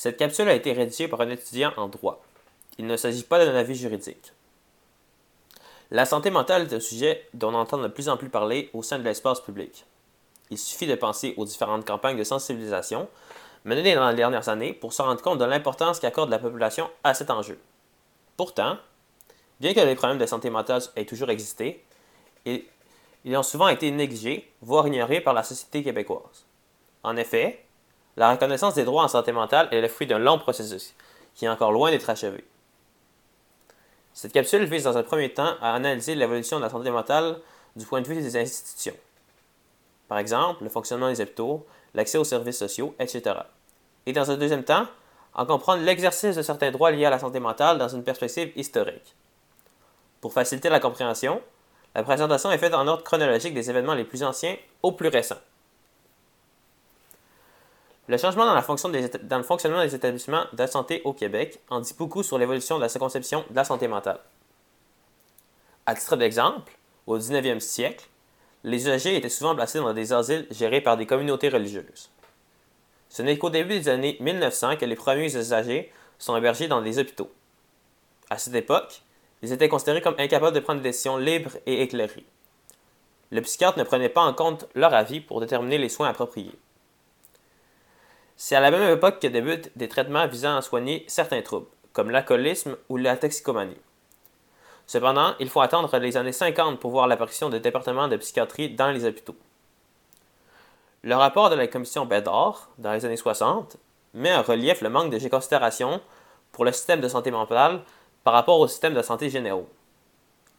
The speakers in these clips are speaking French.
Cette capsule a été rédigée par un étudiant en droit. Il ne s'agit pas d'un avis juridique. La santé mentale est un sujet dont on entend de plus en plus parler au sein de l'espace public. Il suffit de penser aux différentes campagnes de sensibilisation menées dans les dernières années pour se rendre compte de l'importance qu'accorde la population à cet enjeu. Pourtant, bien que les problèmes de santé mentale aient toujours existé, ils ont souvent été négligés, voire ignorés par la société québécoise. En effet, la reconnaissance des droits en santé mentale est le fruit d'un long processus, qui est encore loin d'être achevé. Cette capsule vise dans un premier temps à analyser l'évolution de la santé mentale du point de vue des institutions. Par exemple, le fonctionnement des hôpitaux, l'accès aux services sociaux, etc. Et dans un deuxième temps, à comprendre l'exercice de certains droits liés à la santé mentale dans une perspective historique. Pour faciliter la compréhension, la présentation est faite en ordre chronologique des événements les plus anciens aux plus récents. Le changement dans, le fonctionnement des établissements de santé au Québec en dit beaucoup sur l'évolution de la conception de la santé mentale. À titre d'exemple, au 19e siècle, les usagers étaient souvent placés dans des asiles gérés par des communautés religieuses. Ce n'est qu'au début des années 1900 que les premiers usagers sont hébergés dans des hôpitaux. À cette époque, ils étaient considérés comme incapables de prendre des décisions libres et éclairées. Le psychiatre ne prenait pas en compte leur avis pour déterminer les soins appropriés. C'est à la même époque que débutent des traitements visant à soigner certains troubles, comme l'alcoolisme ou la toxicomanie. Cependant, il faut attendre les années 50 pour voir l'apparition de départements de psychiatrie dans les hôpitaux. Le rapport de la commission Bédard, dans les années 60, met en relief le manque de considération pour le système de santé mentale par rapport au système de santé généraux.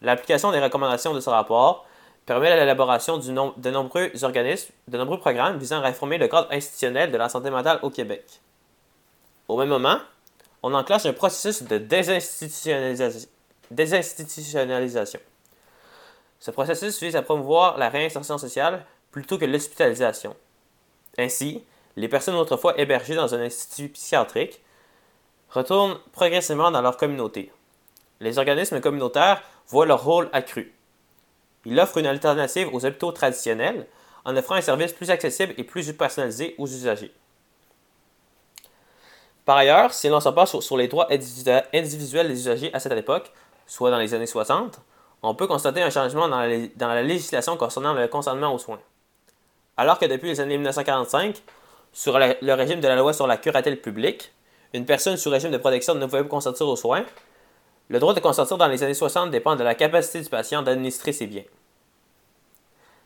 L'application des recommandations de ce rapport permet l'élaboration de nombreux organismes, de nombreux programmes visant à réformer le cadre institutionnel de la santé mentale au Québec. Au même moment, on enclenche un processus de désinstitutionnalisation. Ce processus vise à promouvoir la réinsertion sociale plutôt que l'hospitalisation. Ainsi, les personnes autrefois hébergées dans un institut psychiatrique retournent progressivement dans leur communauté. Les organismes communautaires voient leur rôle accru. Il offre une alternative aux hôpitaux traditionnels en offrant un service plus accessible et plus personnalisé aux usagers. Par ailleurs, si l'on se passe sur, les droits individuels des usagers à cette époque, soit dans les années 60, on peut constater un changement dans la, législation concernant le consentement aux soins. Alors que depuis les années 1945, sur le, régime de la loi sur la curatelle publique, une personne sous régime de protection ne pouvait consentir aux soins, le droit de consentir dans les années 60 dépend de la capacité du patient d'administrer ses biens.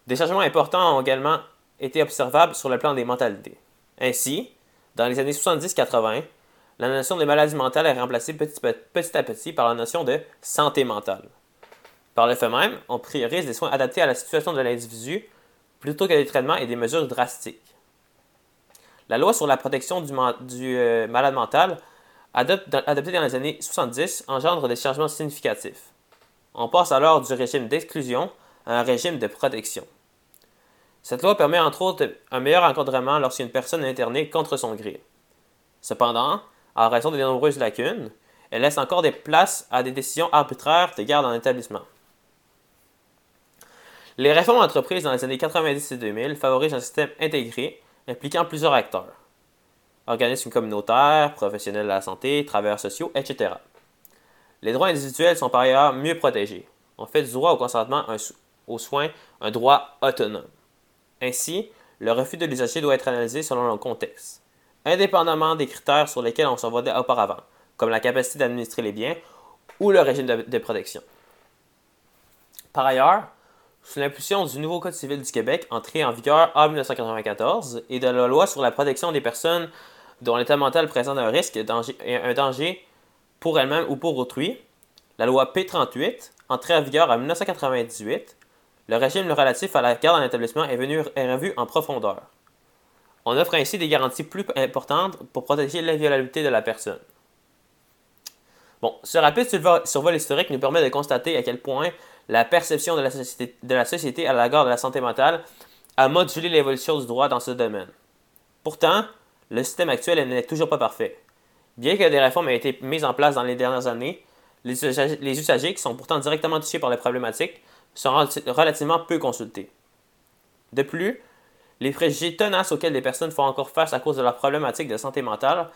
Des changements importants ont également été observables sur le plan des mentalités. Ainsi, dans les années 70-80, la notion de maladie mentale est remplacée petit, à petit par la notion de santé mentale. Par le fait même, on priorise des soins adaptés à la situation de l'individu plutôt que des traitements et des mesures drastiques. La loi sur la protection du, euh, malade mental adopté dans les années 70, engendre des changements significatifs. On passe alors du régime d'exclusion à un régime de protection. Cette loi permet entre autres un meilleur encadrement lorsqu'une personne est internée contre son gré. Cependant, en raison des nombreuses lacunes, elle laisse encore des places à des décisions arbitraires de garde en établissement. Les réformes entreprises dans les années 90 et 2000 favorisent un système intégré impliquant plusieurs acteurs organismes communautaires, professionnels de la santé, travailleurs sociaux, etc. Les droits individuels sont par ailleurs mieux protégés. On fait du droit au consentement aux soins un droit autonome. Ainsi, le refus de l'usager doit être analysé selon le contexte, indépendamment des critères sur lesquels on s'envoie auparavant, comme la capacité d'administrer les biens ou le régime de protection. Par ailleurs, sous l'impulsion du nouveau Code civil du Québec, entré en vigueur en 1994, et de la loi sur la protection des personnes dont l'état mental présente un risque, un danger pour elle-même ou pour autrui, la loi P38, entrée en vigueur en 1998, le régime relatif à la garde en établissement est, venu, est revu en profondeur. On offre ainsi des garanties plus importantes pour protéger l'inviolabilité de la personne. Bon, ce rapide survol historique nous permet de constater à quel point la perception de la société, de la société à l'égard de la santé mentale a modulé l'évolution du droit dans ce domaine. Pourtant, le système actuel n'est toujours pas parfait. Bien que des réformes aient été mises en place dans les dernières années, les usagers, qui sont pourtant directement touchés par les problématiques sont relativement peu consultés. De plus, les préjugés tenaces auxquels les personnes font encore face à cause de leurs problématiques de santé mentale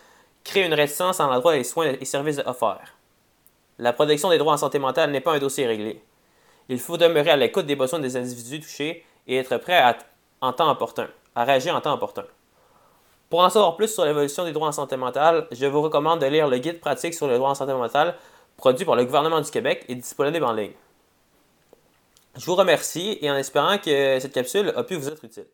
crée une réticence en l'endroit des soins et services offerts. La protection des droits en santé mentale n'est pas un dossier réglé. Il faut demeurer à l'écoute des besoins des individus touchés et être prêt à, en temps à réagir en temps opportun. Pour en savoir plus sur l'évolution des droits en santé mentale, je vous recommande de lire le guide pratique sur les droits en santé mentale produit par le gouvernement du Québec et disponible en ligne. Je vous remercie et en espérant que cette capsule a pu vous être utile.